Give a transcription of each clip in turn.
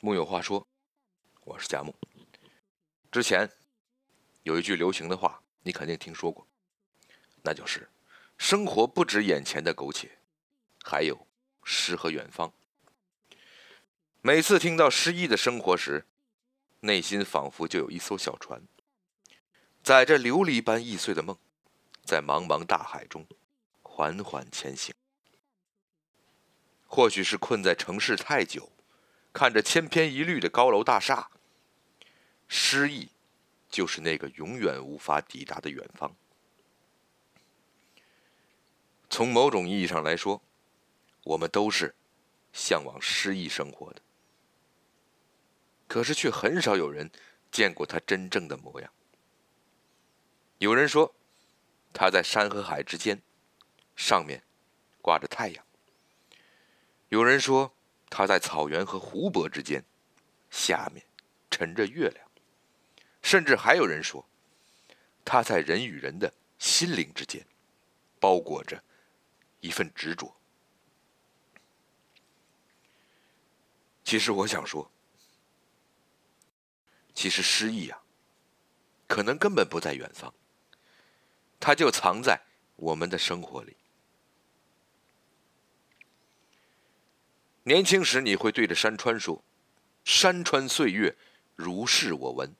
木有话说，我是佳木。之前有一句流行的话，你肯定听说过，那就是“生活不止眼前的苟且，还有诗和远方”。每次听到诗意的生活时，内心仿佛就有一艘小船，载着琉璃般易碎的梦，在茫茫大海中缓缓前行。或许是困在城市太久，看着千篇一律的高楼大厦，诗意就是那个永远无法抵达的远方。从某种意义上来说，我们都是向往诗意生活的。可是，却很少有人见过他真正的模样。有人说，他在山和海之间，上面挂着太阳。有人说他在草原和湖泊之间，下面沉着月亮，甚至还有人说他在人与人的心灵之间，包裹着一份执着。其实我想说，其实诗意啊，可能根本不在远方，它就藏在我们的生活里。年轻时，你会对着山川说：“山川岁月，如是我闻。”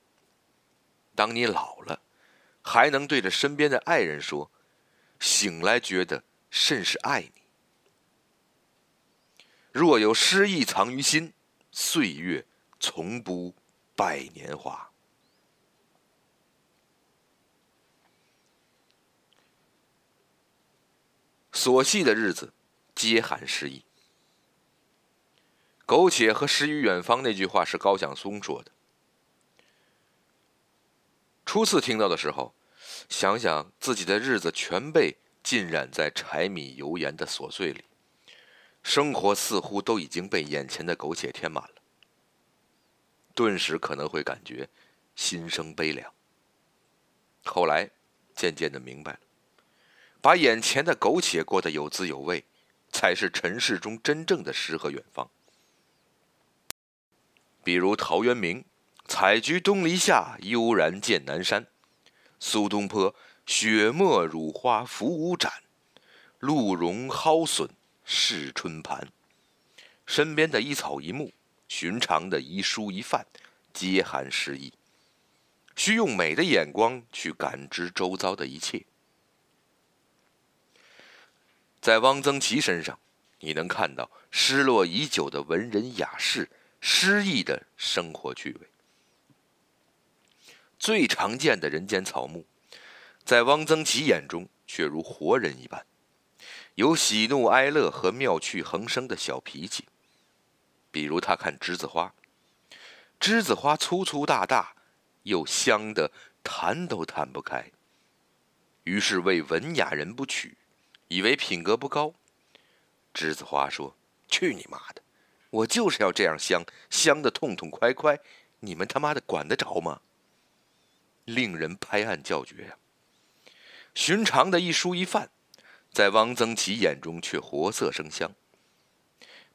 当你老了，还能对着身边的爱人说：“醒来觉得甚是爱你。”若有诗意藏于心，岁月从不败年华。琐细的日子，皆含诗意。苟且和诗与远方那句话是高晓松说的。初次听到的时候，想想自己的日子全被浸染在柴米油盐的琐碎里，生活似乎都已经被眼前的苟且填满了，顿时可能会感觉心生悲凉。后来渐渐的明白了，把眼前的苟且过得有滋有味，才是尘世中真正的诗和远方。比如陶渊明“采菊东篱下，悠然见南山”，苏东坡“雪沫乳花浮乌盏，露茸蒿笋试春盘”。身边的一草一木，寻常的一蔬一饭，皆含诗意。需用美的眼光去感知周遭的一切。在汪曾祺身上，你能看到失落已久的文人雅士。诗意的生活趣味，最常见的人间草木，在汪曾祺眼中却如活人一般，有喜怒哀乐和妙趣横生的小脾气。比如他看栀子花，栀子花粗粗大大，又香得弹都弹不开，于是为文雅人不取，以为品格不高。栀子花说：“去你妈的！”我就是要这样香，香的痛痛快快，你们他妈的管得着吗？令人拍案叫绝呀！寻常的一蔬一饭，在汪曾祺眼中却活色生香。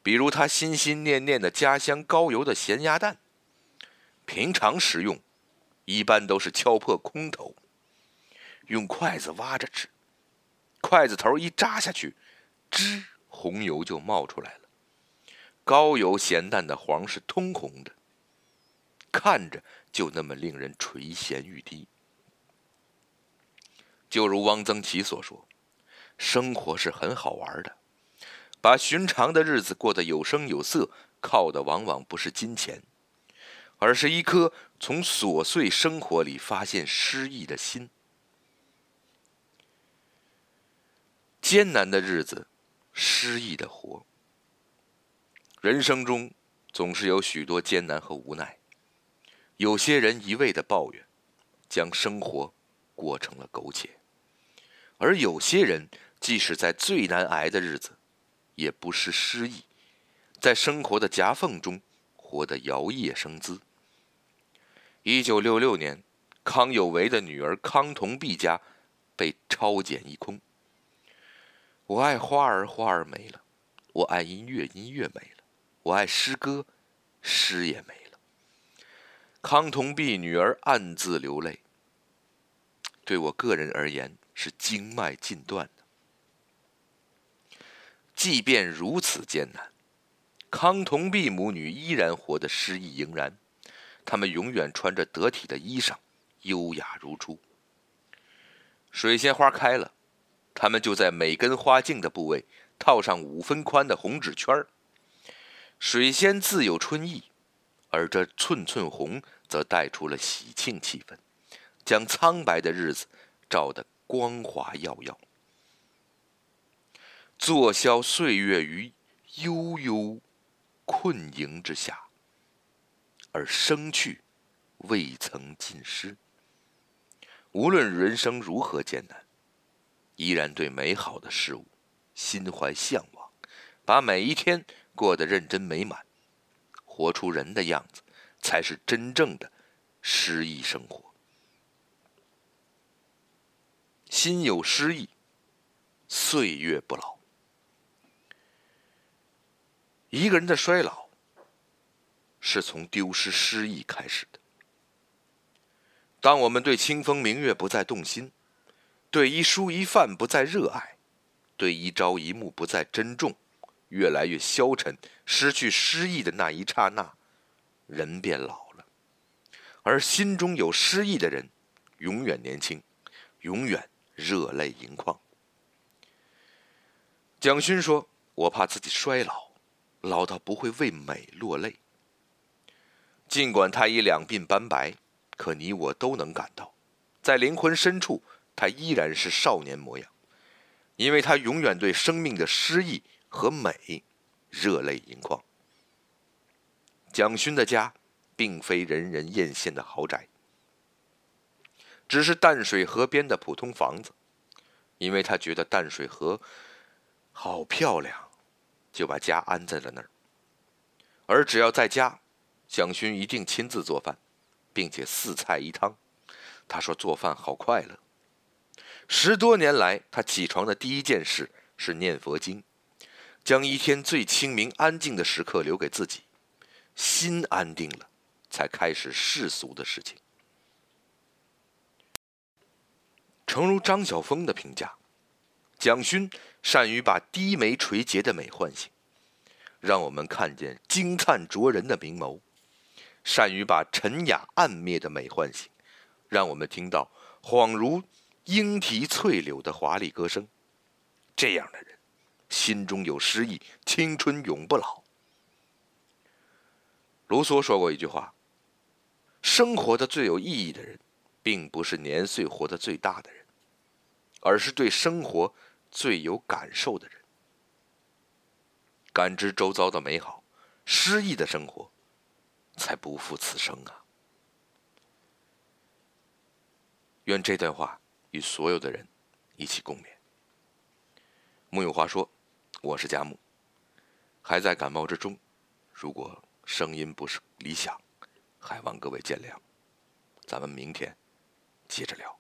比如他心心念念的家乡高邮的咸鸭蛋，平常食用，一般都是敲破空头，用筷子挖着吃，筷子头一扎下去，吱，红油就冒出来了。高油咸蛋的黄是通红的，看着就那么令人垂涎欲滴。就如汪曾祺所说：“生活是很好玩的，把寻常的日子过得有声有色，靠的往往不是金钱，而是一颗从琐碎生活里发现诗意的心。艰难的日子，诗意的活。”人生中总是有许多艰难和无奈，有些人一味的抱怨，将生活过成了苟且；而有些人即使在最难挨的日子，也不失诗意，在生活的夹缝中活得摇曳生姿。一九六六年，康有为的女儿康同璧家被抄检一空。我爱花儿，花儿没了；我爱音乐，音乐没了。我爱诗歌，诗也没了。康同弼女儿暗自流泪。对我个人而言，是经脉尽断的。即便如此艰难，康同弼母女依然活得诗意盈然。他们永远穿着得体的衣裳，优雅如初。水仙花开了，他们就在每根花茎的部位套上五分宽的红纸圈儿。水仙自有春意，而这寸寸红则带出了喜庆气氛，将苍白的日子照得光华耀耀。坐消岁月于悠悠困营之下。而生去，未曾尽失。无论人生如何艰难，依然对美好的事物心怀向往，把每一天过得认真美满，活出人的样子，才是真正的诗意生活。心有诗意，岁月不老。一个人的衰老。是从丢失诗意开始的。当我们对清风明月不再动心，对一蔬一饭不再热爱，对一朝一暮不再珍重，越来越消沉，失去诗意的那一刹那，人变老了。而心中有诗意的人，永远年轻，永远热泪盈眶。蒋勋说：“我怕自己衰老，老到不会为美落泪。”尽管他已两鬓斑白，可你我都能感到，在灵魂深处，他依然是少年模样，因为他永远对生命的诗意和美热泪盈眶。蒋勋的家，并非人人艳羡的豪宅，只是淡水河边的普通房子，因为他觉得淡水河好漂亮，就把家安在了那儿，而只要在家。蒋勋一定亲自做饭，并且四菜一汤。他说做饭好快乐。十多年来，他起床的第一件事是念佛经，将一天最清明安静的时刻留给自己，心安定了，才开始世俗的事情。诚如张晓峰的评价，蒋勋善于把低眉垂睫的美唤醒，让我们看见惊灿灼人的明眸。善于把沉雅暗灭的美唤醒，让我们听到恍如莺啼翠柳的华丽歌声。这样的人，心中有诗意，青春永不老。卢梭说过一句话：“生活的最有意义的人，并不是年岁活得最大的人，而是对生活最有感受的人。感知周遭的美好，诗意的生活。”才不负此生啊！愿这段话与所有的人一起共勉。木有话说，我是佳木，还在感冒之中，如果声音不是理想，还望各位见谅。咱们明天接着聊。